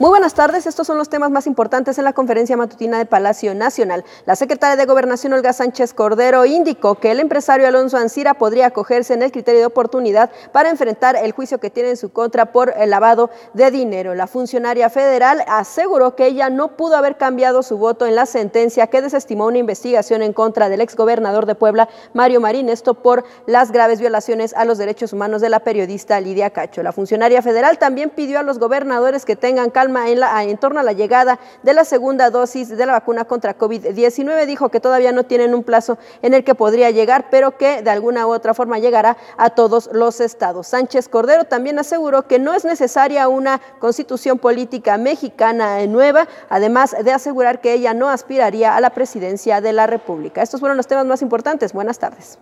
Muy buenas tardes, estos son los temas más importantes en la conferencia matutina de Palacio Nacional. La secretaria de Gobernación Olga Sánchez Cordero indicó que el empresario Alonso Ancira podría acogerse en el criterio de oportunidad para enfrentar el juicio que tiene en su contra por el lavado de dinero. La funcionaria federal aseguró que ella no pudo haber cambiado su voto en la sentencia que desestimó una investigación en contra del exgobernador de Puebla, Mario Marín, esto por las graves violaciones a los derechos humanos de la periodista Lidia Cacho. La funcionaria federal también pidió a los gobernadores que tengan en, la, en torno a la llegada de la segunda dosis de la vacuna contra COVID-19. Dijo que todavía no tienen un plazo en el que podría llegar, pero que de alguna u otra forma llegará a todos los estados. Sánchez Cordero también aseguró que no es necesaria una constitución política mexicana nueva, además de asegurar que ella no aspiraría a la presidencia de la República. Estos fueron los temas más importantes. Buenas tardes.